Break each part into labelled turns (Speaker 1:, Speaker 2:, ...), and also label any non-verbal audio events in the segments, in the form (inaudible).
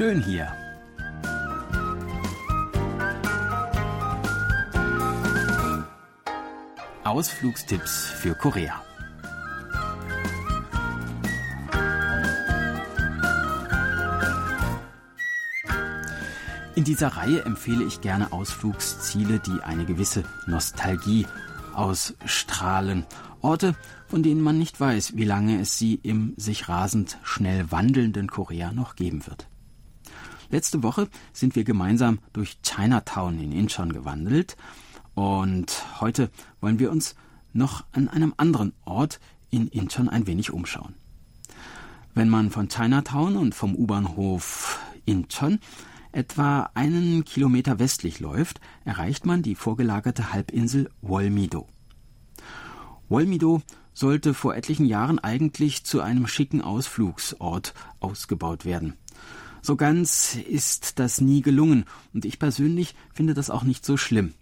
Speaker 1: schön hier. Ausflugstipps für Korea. In dieser Reihe empfehle ich gerne Ausflugsziele, die eine gewisse Nostalgie ausstrahlen. Orte, von denen man nicht weiß, wie lange es sie im sich rasend schnell wandelnden Korea noch geben wird. Letzte Woche sind wir gemeinsam durch Chinatown in Incheon gewandelt und heute wollen wir uns noch an einem anderen Ort in Incheon ein wenig umschauen. Wenn man von Chinatown und vom U-Bahnhof Incheon etwa einen Kilometer westlich läuft, erreicht man die vorgelagerte Halbinsel Wolmido. Wolmido sollte vor etlichen Jahren eigentlich zu einem schicken Ausflugsort ausgebaut werden. So ganz ist das nie gelungen, und ich persönlich finde das auch nicht so schlimm.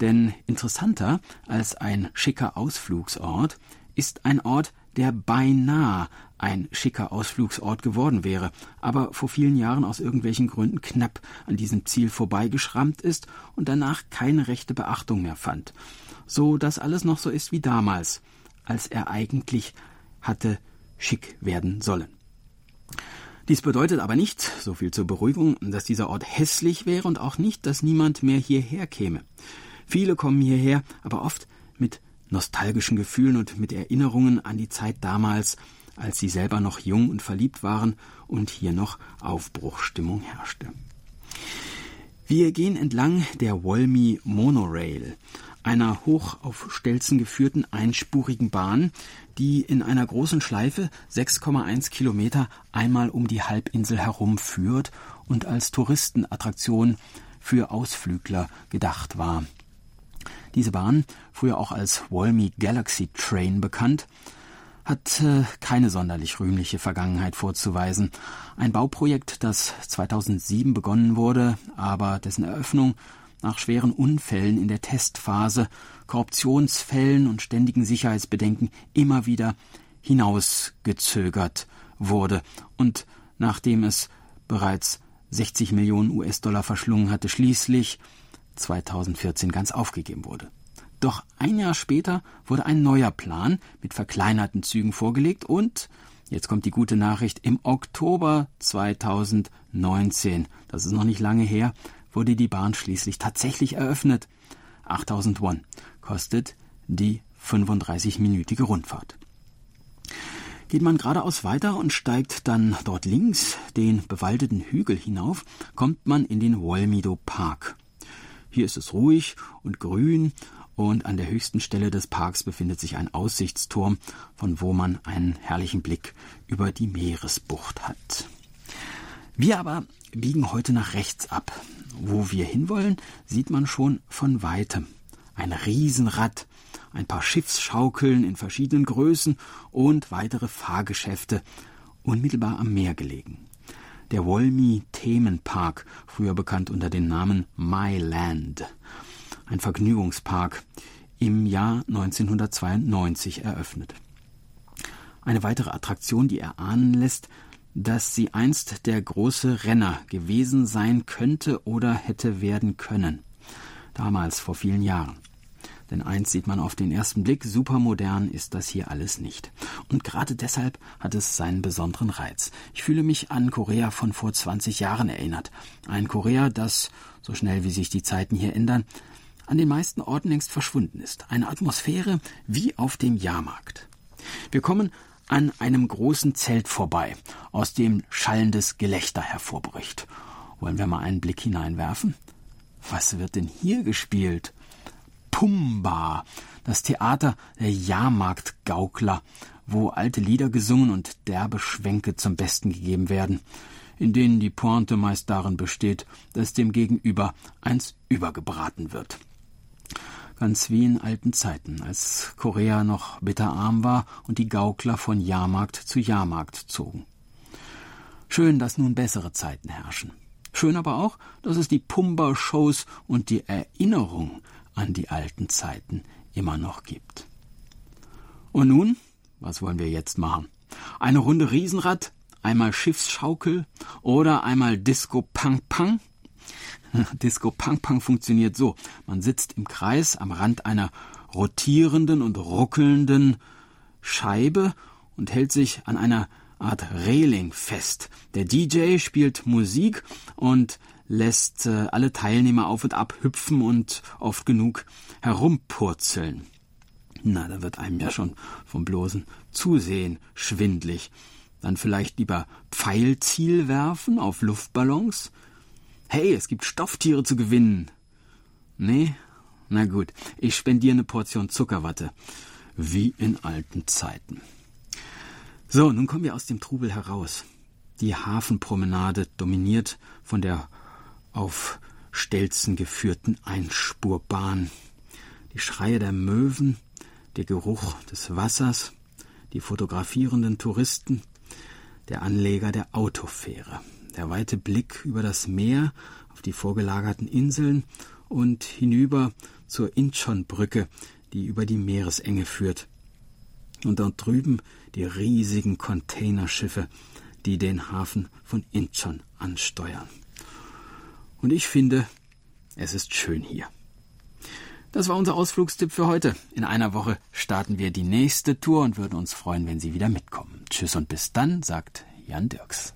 Speaker 1: Denn interessanter als ein schicker Ausflugsort ist ein Ort, der beinahe ein schicker Ausflugsort geworden wäre, aber vor vielen Jahren aus irgendwelchen Gründen knapp an diesem Ziel vorbeigeschrammt ist und danach keine rechte Beachtung mehr fand, so dass alles noch so ist wie damals, als er eigentlich hatte schick werden sollen. Dies bedeutet aber nicht, so viel zur Beruhigung, dass dieser Ort hässlich wäre und auch nicht, dass niemand mehr hierher käme. Viele kommen hierher, aber oft mit nostalgischen Gefühlen und mit Erinnerungen an die Zeit damals, als sie selber noch jung und verliebt waren und hier noch Aufbruchstimmung herrschte. Wir gehen entlang der Wolmi Monorail, einer hoch auf Stelzen geführten einspurigen Bahn, die in einer großen Schleife 6,1 Kilometer einmal um die Halbinsel herumführt und als Touristenattraktion für Ausflügler gedacht war. Diese Bahn, früher auch als Wolmi Galaxy Train bekannt, hat äh, keine sonderlich rühmliche Vergangenheit vorzuweisen. Ein Bauprojekt, das 2007 begonnen wurde, aber dessen Eröffnung nach schweren Unfällen in der Testphase, Korruptionsfällen und ständigen Sicherheitsbedenken immer wieder hinausgezögert wurde und nachdem es bereits 60 Millionen US-Dollar verschlungen hatte, schließlich 2014 ganz aufgegeben wurde. Doch ein Jahr später wurde ein neuer Plan mit verkleinerten Zügen vorgelegt und jetzt kommt die gute Nachricht im Oktober 2019, das ist noch nicht lange her, wurde die Bahn schließlich tatsächlich eröffnet. 8000 Won kostet die 35-minütige Rundfahrt. Geht man geradeaus weiter und steigt dann dort links den bewaldeten Hügel hinauf, kommt man in den Wolmido Park. Hier ist es ruhig und grün und an der höchsten Stelle des Parks befindet sich ein Aussichtsturm, von wo man einen herrlichen Blick über die Meeresbucht hat. Wir aber biegen heute nach rechts ab. Wo wir hinwollen, sieht man schon von weitem. Ein Riesenrad, ein paar Schiffsschaukeln in verschiedenen Größen und weitere Fahrgeschäfte, unmittelbar am Meer gelegen. Der Wolmi Themenpark, früher bekannt unter dem Namen My Land ein Vergnügungspark, im Jahr 1992 eröffnet. Eine weitere Attraktion, die erahnen lässt, dass sie einst der große Renner gewesen sein könnte oder hätte werden können. Damals, vor vielen Jahren. Denn eins sieht man auf den ersten Blick, supermodern ist das hier alles nicht. Und gerade deshalb hat es seinen besonderen Reiz. Ich fühle mich an Korea von vor 20 Jahren erinnert. Ein Korea, das, so schnell wie sich die Zeiten hier ändern, an den meisten Orten längst verschwunden ist. Eine Atmosphäre wie auf dem Jahrmarkt. Wir kommen an einem großen Zelt vorbei, aus dem schallendes Gelächter hervorbricht. Wollen wir mal einen Blick hineinwerfen? Was wird denn hier gespielt? Pumba, das Theater der Jahrmarktgaukler, wo alte Lieder gesungen und derbe Schwänke zum Besten gegeben werden, in denen die Pointe meist darin besteht, dass dem Gegenüber eins übergebraten wird ganz wie in alten Zeiten, als Korea noch bitterarm war und die Gaukler von Jahrmarkt zu Jahrmarkt zogen. Schön, dass nun bessere Zeiten herrschen. Schön aber auch, dass es die Pumba-Shows und die Erinnerung an die alten Zeiten immer noch gibt. Und nun, was wollen wir jetzt machen? Eine Runde Riesenrad einmal Schiffsschaukel oder einmal Disco Pang Pang. (laughs) Disco Pang Pang funktioniert so. Man sitzt im Kreis am Rand einer rotierenden und ruckelnden Scheibe und hält sich an einer Art Reling fest. Der DJ spielt Musik und lässt äh, alle Teilnehmer auf und ab hüpfen und oft genug herumpurzeln. Na, da wird einem ja schon vom bloßen Zusehen schwindlig. Dann vielleicht lieber Pfeilziel werfen auf Luftballons? Hey, es gibt Stofftiere zu gewinnen. Nee? Na gut, ich spendiere eine Portion Zuckerwatte. Wie in alten Zeiten. So, nun kommen wir aus dem Trubel heraus. Die Hafenpromenade dominiert von der auf Stelzen geführten Einspurbahn. Die Schreie der Möwen, der Geruch des Wassers, die fotografierenden Touristen, der Anleger der Autofähre, der weite Blick über das Meer auf die vorgelagerten Inseln und hinüber zur Incheon-Brücke, die über die Meeresenge führt. Und dort drüben die riesigen Containerschiffe, die den Hafen von Incheon ansteuern. Und ich finde, es ist schön hier. Das war unser Ausflugstipp für heute. In einer Woche starten wir die nächste Tour und würden uns freuen, wenn Sie wieder mitkommen. Tschüss und bis dann, sagt Jan Dirks.